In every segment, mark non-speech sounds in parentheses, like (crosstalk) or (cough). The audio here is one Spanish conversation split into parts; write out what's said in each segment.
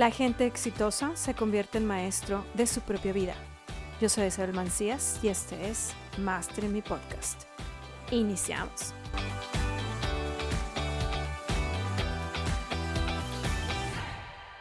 La gente exitosa se convierte en maestro de su propia vida. Yo soy Isabel Mancías y este es Master en mi podcast. Iniciamos.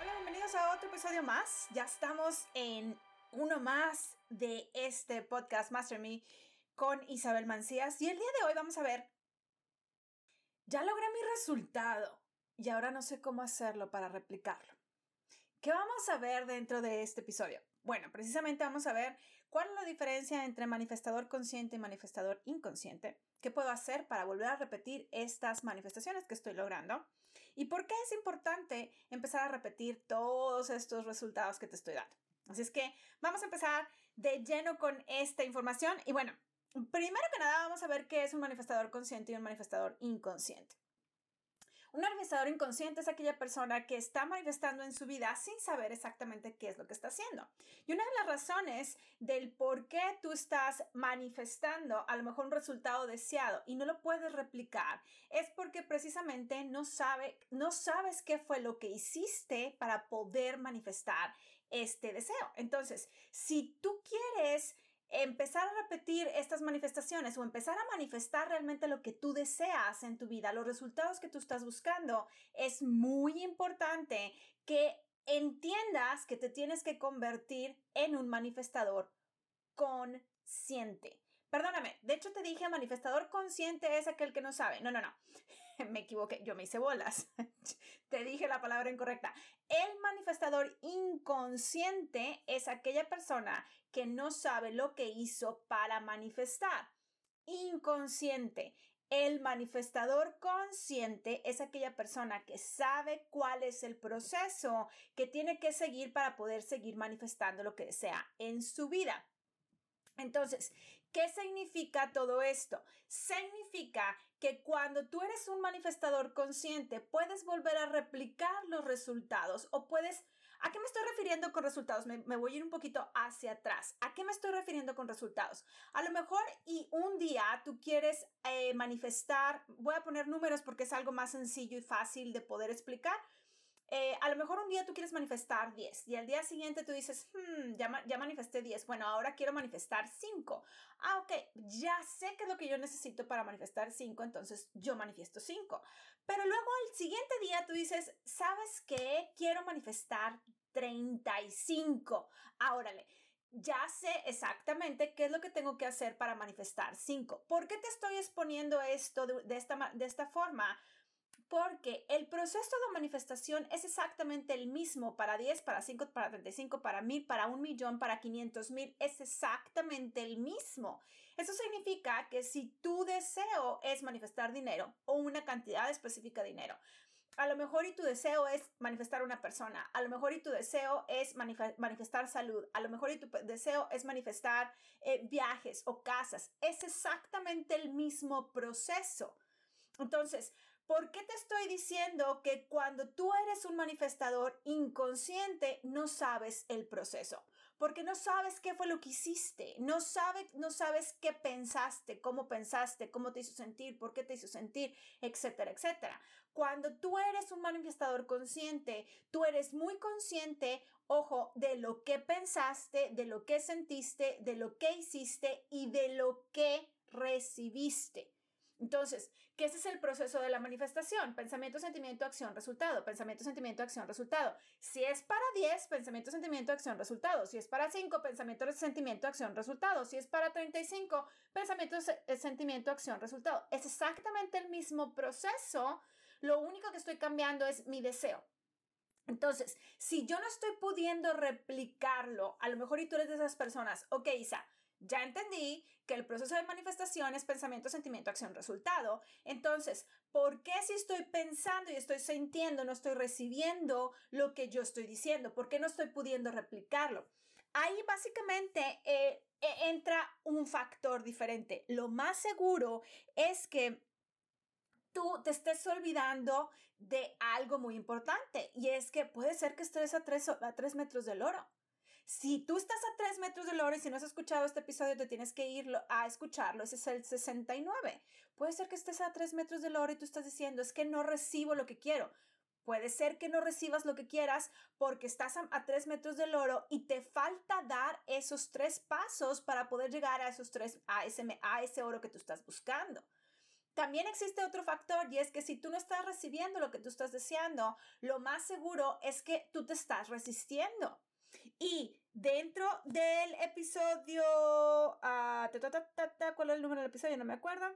Hola, bienvenidos a otro episodio más. Ya estamos en uno más de este podcast Master Me con Isabel Mancías y el día de hoy vamos a ver, ya logré mi resultado y ahora no sé cómo hacerlo para replicarlo. ¿Qué vamos a ver dentro de este episodio? Bueno, precisamente vamos a ver cuál es la diferencia entre manifestador consciente y manifestador inconsciente. ¿Qué puedo hacer para volver a repetir estas manifestaciones que estoy logrando? ¿Y por qué es importante empezar a repetir todos estos resultados que te estoy dando? Así es que vamos a empezar de lleno con esta información. Y bueno, primero que nada vamos a ver qué es un manifestador consciente y un manifestador inconsciente. Un manifestador inconsciente es aquella persona que está manifestando en su vida sin saber exactamente qué es lo que está haciendo. Y una de las razones del por qué tú estás manifestando a lo mejor un resultado deseado y no lo puedes replicar es porque precisamente no, sabe, no sabes qué fue lo que hiciste para poder manifestar este deseo. Entonces, si tú quieres empezar a repetir estas manifestaciones o empezar a manifestar realmente lo que tú deseas en tu vida, los resultados que tú estás buscando, es muy importante que entiendas que te tienes que convertir en un manifestador consciente. Perdóname, de hecho te dije manifestador consciente es aquel que no sabe. No, no, no. (laughs) me equivoqué, yo me hice bolas. (laughs) Te dije la palabra incorrecta. El manifestador inconsciente es aquella persona que no sabe lo que hizo para manifestar. Inconsciente. El manifestador consciente es aquella persona que sabe cuál es el proceso que tiene que seguir para poder seguir manifestando lo que desea en su vida. Entonces, ¿qué significa todo esto? Significa que cuando tú eres un manifestador consciente, puedes volver a replicar los resultados o puedes... ¿A qué me estoy refiriendo con resultados? Me, voy a ir un poquito hacia atrás. ¿A qué me estoy refiriendo con resultados? A lo mejor y un día tú quieres eh, manifestar, voy a poner números porque es algo más sencillo y fácil de poder explicar. Eh, a lo mejor un día tú quieres manifestar 10 y al día siguiente tú dices, hmm, ya, ya manifesté 10, bueno, ahora quiero manifestar 5. Ah, ok, ya sé qué es lo que yo necesito para manifestar 5, entonces yo manifiesto 5. Pero luego al siguiente día tú dices, ¿sabes qué? Quiero manifestar 35. Árale, ya sé exactamente qué es lo que tengo que hacer para manifestar 5. ¿Por qué te estoy exponiendo esto de, esta, de esta forma? Porque el proceso de manifestación es exactamente el mismo para 10, para 5, para 35, para 1000, para 1 millón, para 500 mil, es exactamente el mismo. Eso significa que si tu deseo es manifestar dinero o una cantidad específica de dinero, a lo mejor y tu deseo es manifestar una persona, a lo mejor y tu deseo es manifestar salud, a lo mejor y tu deseo es manifestar eh, viajes o casas, es exactamente el mismo proceso. Entonces, ¿Por qué te estoy diciendo que cuando tú eres un manifestador inconsciente no sabes el proceso? Porque no sabes qué fue lo que hiciste, no, sabes, no sabes qué pensaste, cómo pensaste, cómo te hizo sentir, por qué te hizo sentir, etcétera, etcétera. Cuando tú eres un manifestador consciente, tú eres muy consciente, ojo, de lo que pensaste, de lo que sentiste, de lo que hiciste y de lo que recibiste. Entonces, ¿qué es el proceso de la manifestación? Pensamiento, sentimiento, acción, resultado. Pensamiento, sentimiento, acción, resultado. Si es para 10, pensamiento, sentimiento, acción, resultado. Si es para 5, pensamiento, sentimiento, acción, resultado. Si es para 35, pensamiento, eh, sentimiento, acción, resultado. Es exactamente el mismo proceso. Lo único que estoy cambiando es mi deseo. Entonces, si yo no estoy pudiendo replicarlo, a lo mejor y tú eres de esas personas, ok, Isa, ya entendí que el proceso de manifestación es pensamiento, sentimiento, acción, resultado. Entonces, ¿por qué si estoy pensando y estoy sintiendo, no estoy recibiendo lo que yo estoy diciendo? ¿Por qué no estoy pudiendo replicarlo? Ahí básicamente eh, e, entra un factor diferente. Lo más seguro es que tú te estés olvidando de algo muy importante y es que puede ser que estés a tres, a tres metros del oro. Si tú estás a tres metros del oro y si no has escuchado este episodio, te tienes que ir a escucharlo. Ese es el 69. Puede ser que estés a tres metros del oro y tú estás diciendo, es que no recibo lo que quiero. Puede ser que no recibas lo que quieras porque estás a, tres metros del oro y te falta dar esos tres pasos para poder llegar a esos tres, a ese, a ese oro que tú estás buscando. También existe otro factor y es que si tú no estás recibiendo lo que tú estás deseando, lo más seguro es que tú te estás resistiendo. Y dentro del episodio, uh, ¿cuál es el número del episodio? No me acuerdo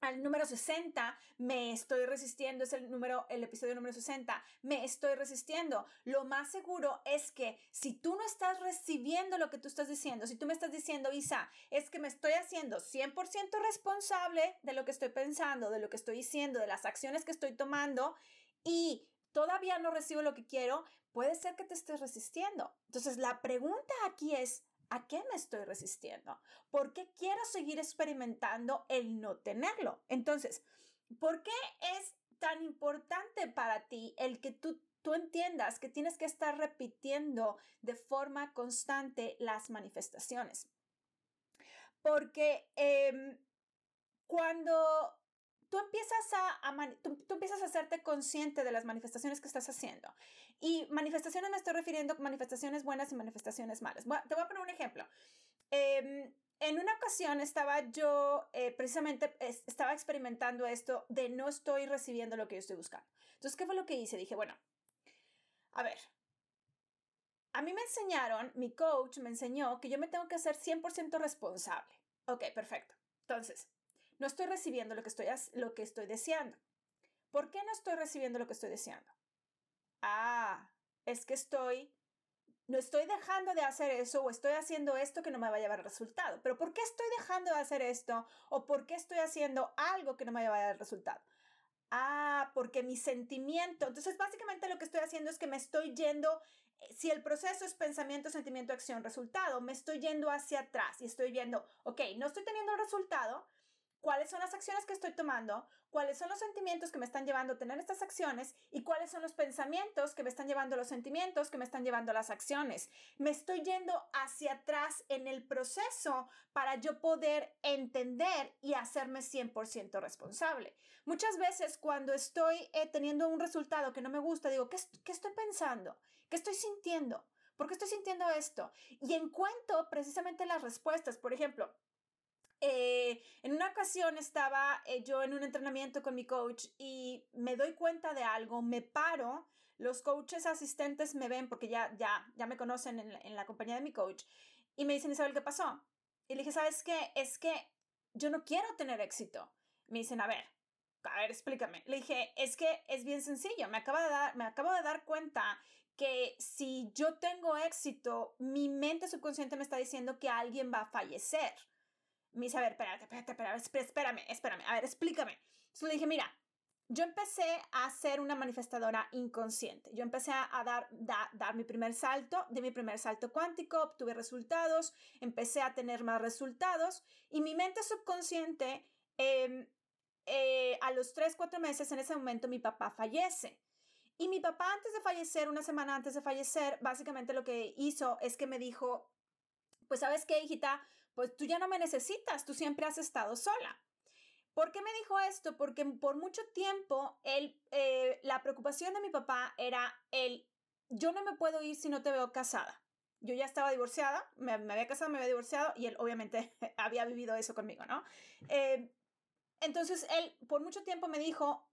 al número 60, me estoy resistiendo, es el número, el episodio número 60, me estoy resistiendo. Lo más seguro es que si tú no estás recibiendo lo que tú estás diciendo, si tú me estás diciendo, Isa, es que me estoy haciendo 100% responsable de lo que estoy pensando, de lo que estoy diciendo, de las acciones que estoy tomando y todavía no recibo lo que quiero, puede ser que te estés resistiendo. Entonces, la pregunta aquí es, ¿A qué me estoy resistiendo? ¿Por qué quiero seguir experimentando el no tenerlo? Entonces, ¿por qué es tan importante para ti el que tú, tú entiendas que tienes que estar repitiendo de forma constante las manifestaciones? Porque em, cuando tú empiezas a, tú, empiezas a hacerte consciente de las manifestaciones que estás haciendo. Y manifestaciones me estoy refiriendo a manifestaciones buenas y manifestaciones malas. te voy a poner un ejemplo. Em, en una ocasión estaba yo, eh, precisamente, estaba experimentando esto de no estoy recibiendo lo que yo estoy buscando. Entonces, ¿qué fue lo que hice? Dije, bueno, a ver, a mí me enseñaron, mi coach me enseñó que yo me tengo que hacer 100% responsable. Ok, perfecto. Entonces, no estoy recibiendo lo que estoy, lo que estoy deseando. ¿Por qué no estoy recibiendo lo que estoy deseando? Ah, es que estoy, no estoy dejando de hacer eso o estoy haciendo esto que no me va a llevar resultado. Pero ¿por qué estoy dejando de hacer esto o por qué estoy haciendo algo que no me va a llevar resultado? Ah, porque mi sentimiento. Entonces, básicamente lo que estoy haciendo es que me estoy yendo, eh, si el proceso es pensamiento, sentimiento, acción, resultado, me estoy yendo hacia atrás y estoy viendo, ok, no estoy teniendo el resultado, cuáles son las acciones que estoy tomando, cuáles son los sentimientos que me están llevando a tener estas acciones y cuáles son los pensamientos que me están llevando a los sentimientos que me están llevando las acciones. Me estoy yendo hacia atrás en el proceso para yo poder entender y hacerme 100% responsable. Muchas veces cuando estoy eh, teniendo un resultado que no me gusta, digo, ¿qué, ¿qué estoy pensando? ¿Qué estoy sintiendo? ¿Por qué estoy sintiendo esto? Y encuentro precisamente las respuestas. Por ejemplo, eh, en una ocasión estaba eh, yo en un entrenamiento con mi coach y me doy cuenta de algo, me paro, los coaches asistentes me ven porque ya, ya, ya me conocen en, en la compañía de mi coach y me dicen, Isabel, ¿qué pasó? Y le dije, ¿sabes qué? Es que yo no quiero tener éxito. Me dicen, a ver, a ver, explícame. Le dije, es que es bien sencillo, me acabo de dar, me acabo de dar cuenta que si yo tengo éxito, mi mente subconsciente me está diciendo que alguien va a fallecer me dice, a ver, espérate, espérate, espérate, espérame, espérame, a ver, explícame. Entonces le dije, mira, yo empecé a ser una manifestadora inconsciente. Yo empecé a dar, dar mi primer salto, de mi primer salto cuántico, obtuve resultados, empecé a tener más resultados y mi mente subconsciente, em, eh, a los 3, 4 meses, en ese momento mi papá fallece. Y mi papá antes de fallecer, una semana antes de fallecer, básicamente lo que hizo es que me dijo, pues sabes qué, hijita, pues tú ya no me necesitas, tú siempre has estado sola. ¿Por qué me dijo esto? Porque por mucho tiempo eh, la preocupación de mi papá era el, yo no me puedo ir si no te veo casada. Yo ya estaba divorciada, me, había casado, me había divorciado y él obviamente (laughs) había vivido eso conmigo, ¿no? Eh, entonces él por mucho tiempo me dijo,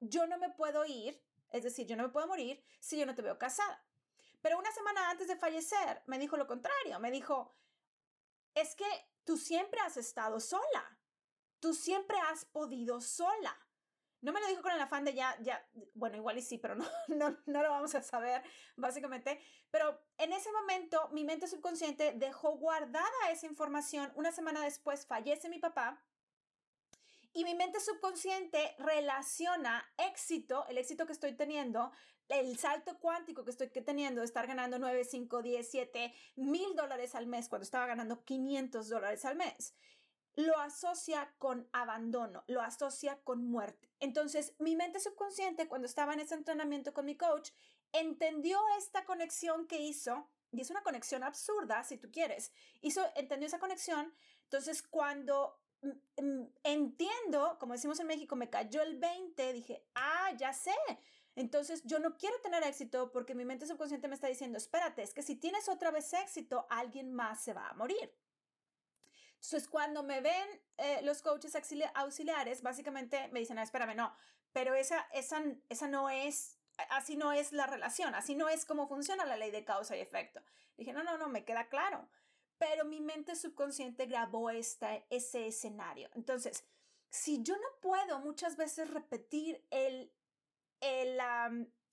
yo no me puedo ir, es decir, yo no me puedo morir si yo no te veo casada. Pero una semana antes de fallecer me dijo lo contrario, me dijo, es que tú siempre has estado sola. Tú siempre has podido sola. No me lo dijo con el afán de ya, ya, bueno, igual y sí, pero no, (laughs) no, no lo vamos a saber, básicamente. Pero en ese momento, mi mente subconsciente dejó guardada esa información. Una semana después fallece mi papá y mi mente subconsciente relaciona éxito, el éxito que estoy teniendo, el salto cuántico que estoy teniendo de estar ganando 9, 5, 10, 7 mil dólares al mes cuando estaba ganando 500 dólares al mes. Lo asocia con abandono, lo asocia con muerte. Entonces, mi mente subconsciente, cuando estaba en ese entrenamiento con mi coach, entendió esta conexión que hizo, y es una conexión absurda, si tú quieres, hizo, entendió esa conexión. Entonces, cuando mm, mm, entiendo, como decimos en México, me cayó el 20, dije, ah, ya sé, Entonces, yo no quiero tener éxito porque mi mente subconsciente me está diciendo, espérate, es que si tienes otra vez éxito, alguien más se va a morir. Entonces, cuando me ven eh, los coaches auxiliares, básicamente me dicen, no, espérame, no, pero esa, esa, esa no es, así no es la relación, así no es cómo funciona la ley de causa y efecto. Dije, no, no, no, me queda claro. Pero mi mente subconsciente grabó esta, ese escenario. Entonces, si yo no puedo muchas veces repetir el, el,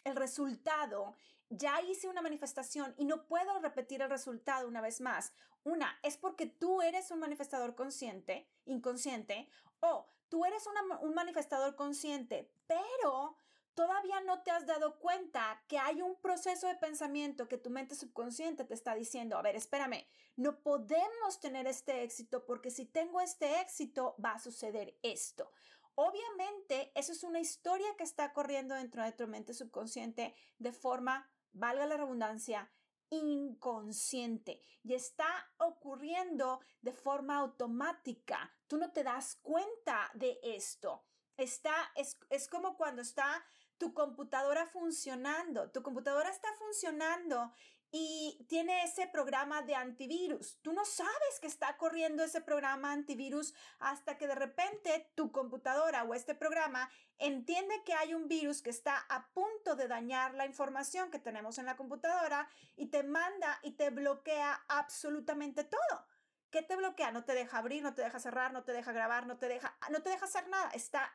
el resultado, ya hice una manifestación y no puedo repetir el resultado una vez más. Una, es porque tú eres un manifestador consciente, inconsciente, o tú eres un manifestador consciente, pero todavía no te has dado cuenta que hay un proceso de pensamiento que tu mente subconsciente te está diciendo, a ver, espérame, no podemos tener este éxito porque si tengo este éxito va a suceder esto. Obviamente, eso es una historia que está corriendo dentro de tu mente subconsciente de forma, valga la redundancia, inconsciente y está ocurriendo de forma automática. Tú no te das cuenta de esto. Está, es, es como cuando está tu computadora funcionando. Tu computadora está funcionando y tiene ese programa de antivirus. Tú no sabes que está corriendo ese programa antivirus hasta que de repente tu computadora o este programa entiende que hay un virus que está a punto de dañar la información que tenemos en la computadora y te manda y te bloquea absolutamente todo. ¿Qué te bloquea? No te deja abrir, no te deja cerrar, no te deja grabar, no te deja, no te deja hacer nada. Está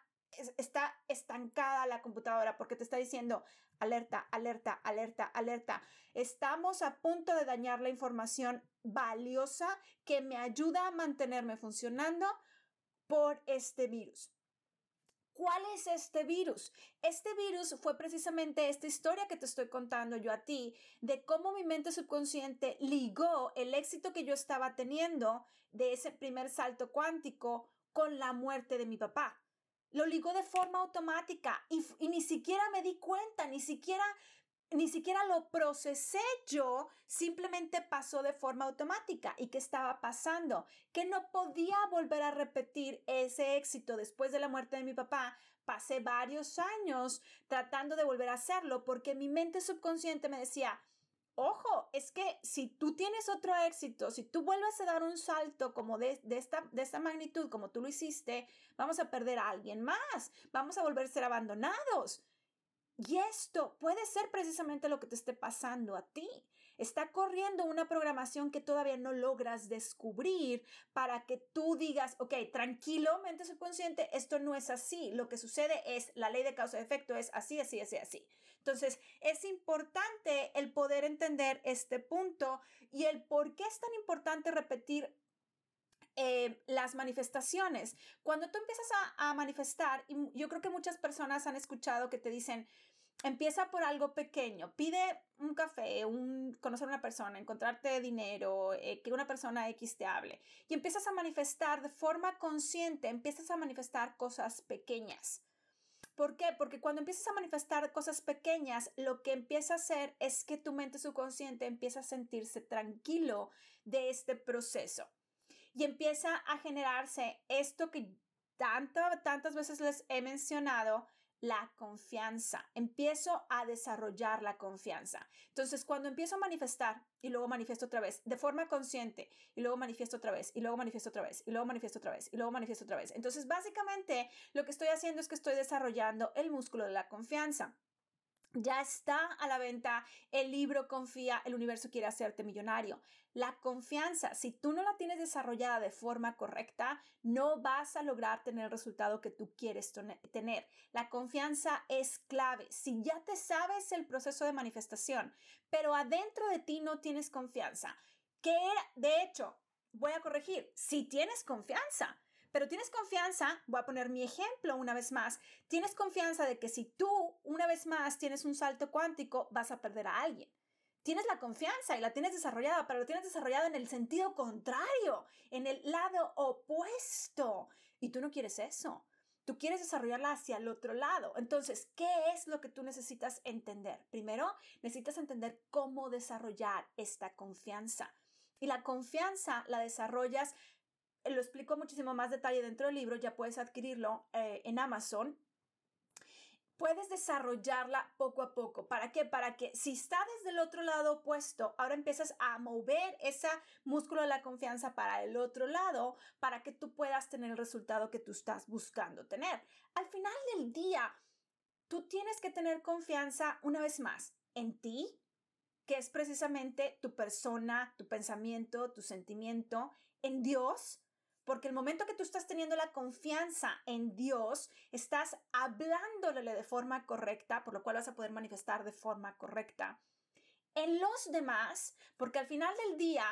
está estancada la computadora porque te está diciendo alerta, alerta, alerta, alerta. Estamos a punto de dañar la información valiosa que me ayuda a mantenerme funcionando por este virus. ¿Cuál es este virus? Este virus fue precisamente esta historia que te estoy contando yo a ti de cómo mi mente subconsciente ligó el éxito que yo estaba teniendo de ese primer salto cuántico con la muerte de mi papá lo ligó de forma automática y, ni siquiera me di cuenta, ni siquiera, ni siquiera lo procesé yo, simplemente pasó de forma automática. ¿Y qué estaba pasando? Que no podía volver a repetir ese éxito después de la muerte de mi papá. Pasé varios años tratando de volver a hacerlo porque mi mente subconsciente me decía, ojo, es que si tú tienes otro éxito, si tú vuelves a dar un salto como de, esta, de esta magnitud, como tú lo hiciste, vamos a perder a alguien más, vamos a volver a ser abandonados. Y esto puede ser precisamente lo que te esté pasando a ti. Está corriendo una programación que todavía no logras descubrir para que tú digas, ok, tranquilo, mente subconsciente, esto no es así. Lo que sucede es, la ley de causa y efecto es así, así, así, así. Entonces, es importante el poder entender este punto y el por qué es tan importante repetir eh, las manifestaciones. Cuando tú empiezas a, manifestar, y yo creo que muchas personas han escuchado que te dicen, empieza por algo pequeño, pide un café, un, conocer a una persona, encontrarte dinero, eh, que una persona X te hable, y empiezas a manifestar de forma consciente, empiezas a manifestar cosas pequeñas. ¿Por qué? Porque cuando empiezas a manifestar cosas pequeñas, lo que empieza a hacer es que tu mente subconsciente empieza a sentirse tranquilo de este proceso y empieza a generarse esto que tantas veces les he mencionado, la confianza. Empiezo a desarrollar la confianza. Entonces, cuando empiezo a manifestar y luego manifiesto otra vez de forma consciente y luego manifiesto otra vez y luego manifiesto otra vez y luego manifiesto otra vez y luego manifiesto otra vez. Entonces, básicamente lo que estoy haciendo es que estoy desarrollando el músculo de la confianza. Ya está a la venta el libro Confía, el universo quiere hacerte millonario. La confianza, si tú no la tienes desarrollada de forma correcta, no vas a lograr tener el resultado que tú quieres tener. La confianza es clave. Si ya te sabes el proceso de manifestación, pero adentro de ti no tienes confianza, que de hecho, voy a corregir, si tienes confianza, pero tienes confianza, voy a poner mi ejemplo una vez más, tienes confianza de que si tú una vez más tienes un salto cuántico, vas a perder a alguien. Tienes la confianza y la tienes desarrollada, pero la tienes desarrollada en el sentido contrario, en el lado opuesto. Y tú no quieres eso. Tú quieres desarrollarla hacia el otro lado. Entonces, ¿qué es lo que tú necesitas entender? Primero, necesitas entender cómo desarrollar esta confianza. Y la confianza la desarrollas lo explico muchísimo más detalle dentro del libro, ya puedes adquirirlo eh, en Amazon. puedes desarrollarla poco a poco. ¿Para qué? Para que si está desde el otro lado opuesto, ahora empiezas a mover ese músculo de la confianza para el otro lado, para que tú puedas tener el resultado que tú estás buscando tener. Al final del día, tú tienes que tener confianza una vez más en ti, que es precisamente tu persona, tu pensamiento, tu sentimiento, en Dios, porque el momento que tú estás teniendo la confianza en Dios, estás hablándole de forma correcta, por lo cual vas a poder manifestar de forma correcta. En los demás, porque al final del día,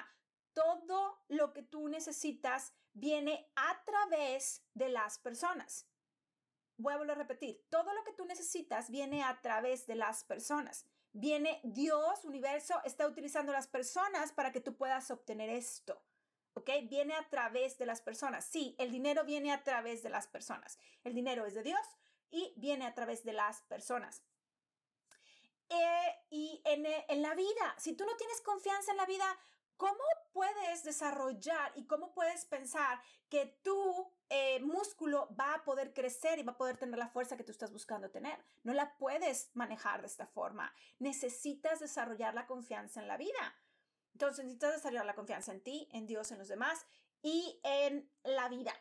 todo lo que tú necesitas viene a través de las personas. Vuelvo a repetir, todo lo que tú necesitas viene a través de las personas. Viene Dios, universo, está utilizando las personas para que tú puedas obtener esto. ¿Ok? Viene a través de las personas. Sí, el dinero viene a través de las personas. El dinero es de Dios y viene a través de las personas. Eh, y en, eh, en la vida, si tú no tienes confianza en la vida, ¿cómo puedes desarrollar y cómo puedes pensar que tu eh, músculo va a poder crecer y va a poder tener la fuerza que tú estás buscando tener? No la puedes manejar de esta forma. Necesitas desarrollar la confianza en la vida. Entonces necesitas desarrollar la confianza en ti, en Dios, en los demás y en la vida.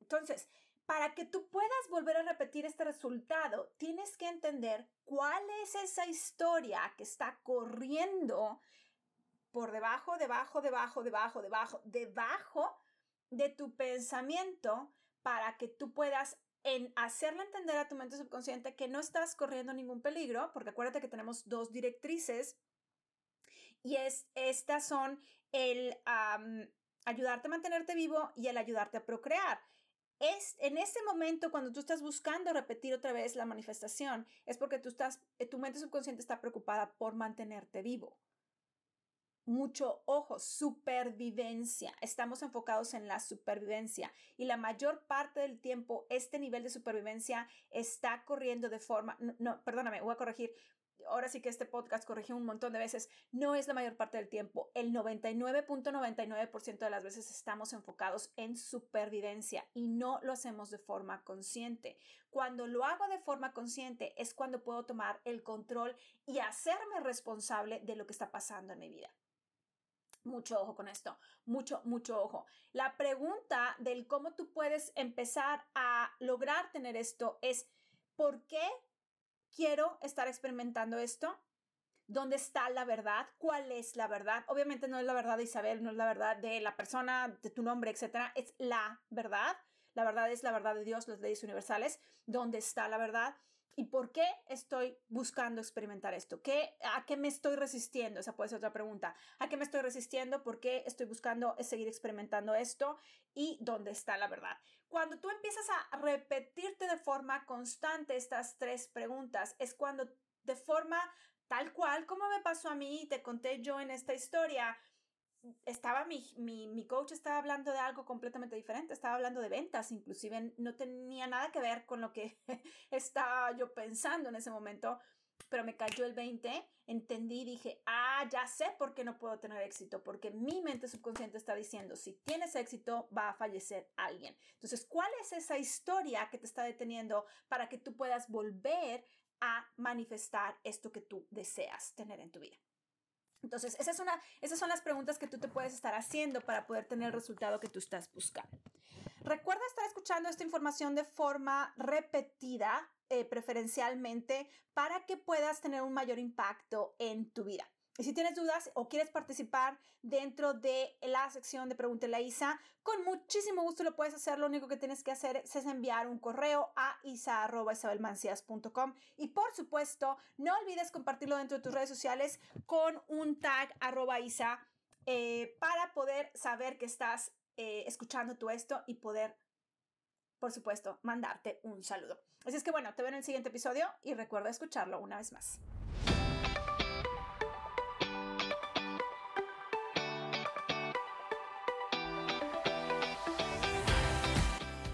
Entonces, para que tú puedas volver a repetir este resultado, tienes que entender cuál es esa historia que está corriendo por debajo, debajo, debajo, debajo, debajo, debajo de tu pensamiento para que tú puedas en hacerle entender a tu mente subconsciente que no estás corriendo ningún peligro, porque acuérdate que tenemos dos directrices y es, estas son el ayudarte a mantenerte vivo y el ayudarte a procrear. Es en ese momento cuando tú estás buscando repetir otra vez la manifestación, es porque tú estás, eh, tu mente subconsciente está preocupada por mantenerte vivo. Mucho ojo, supervivencia. Estamos enfocados en la supervivencia y la mayor parte del tiempo este nivel de supervivencia está corriendo de forma, no, no perdóname, voy a corregir, ahora sí que este podcast corrigió un montón de veces, no es la mayor parte del tiempo. El 99.99% de las veces estamos enfocados en supervivencia y no lo hacemos de forma consciente. Cuando lo hago de forma consciente es cuando puedo tomar el control y hacerme responsable de lo que está pasando en mi vida. Mucho ojo con esto, mucho, mucho ojo. La pregunta del cómo tú puedes empezar a lograr tener esto es, ¿por qué quiero estar experimentando esto. ¿Dónde está la verdad? ¿Cuál es la verdad? Obviamente no es la verdad de Isabel, no es la verdad de la persona, de tu nombre, etcétera. Es la verdad. La verdad es la verdad de Dios, las leyes universales. ¿Dónde está la verdad? ¿Y por qué estoy buscando experimentar esto? ¿Qué, ¿A qué me estoy resistiendo? Esa puede ser otra pregunta. ¿A qué me estoy resistiendo? ¿Por qué estoy buscando seguir experimentando esto? ¿Y dónde está la verdad? Cuando tú empiezas a repetirte de forma constante estas tres preguntas, es cuando de forma tal cual como me pasó a mí te conté yo en esta historia, estaba mi, mi, mi, coach estaba hablando de algo completamente diferente, estaba hablando de ventas, inclusive no tenía nada que ver con lo que (laughs) estaba yo pensando en ese momento, pero me cayó el 20, entendí y dije, ah, ya sé por qué no puedo tener éxito, porque mi mente subconsciente está diciendo, si tienes éxito, va a fallecer alguien. Entonces, ¿cuál es esa historia que te está deteniendo para que tú puedas volver a manifestar esto que tú deseas tener en tu vida? Entonces, esas son las preguntas que tú te puedes estar haciendo para poder tener el resultado que tú estás buscando. Recuerda estar escuchando esta información de forma repetida, eh, preferencialmente, para que puedas tener un mayor impacto en tu vida. Y si tienes dudas o quieres participar dentro de la sección de Pregúntele a Isa, con muchísimo gusto lo puedes hacer. Lo único que tienes que hacer es enviar un correo a isa.isabelmancias.com y por supuesto, no olvides compartirlo dentro de tus redes sociales con un tag arroba isa eh, para poder saber que estás eh, escuchando tú esto y poder, por supuesto, mandarte un saludo. Así es que bueno, te veo en el siguiente episodio y recuerda escucharlo una vez más.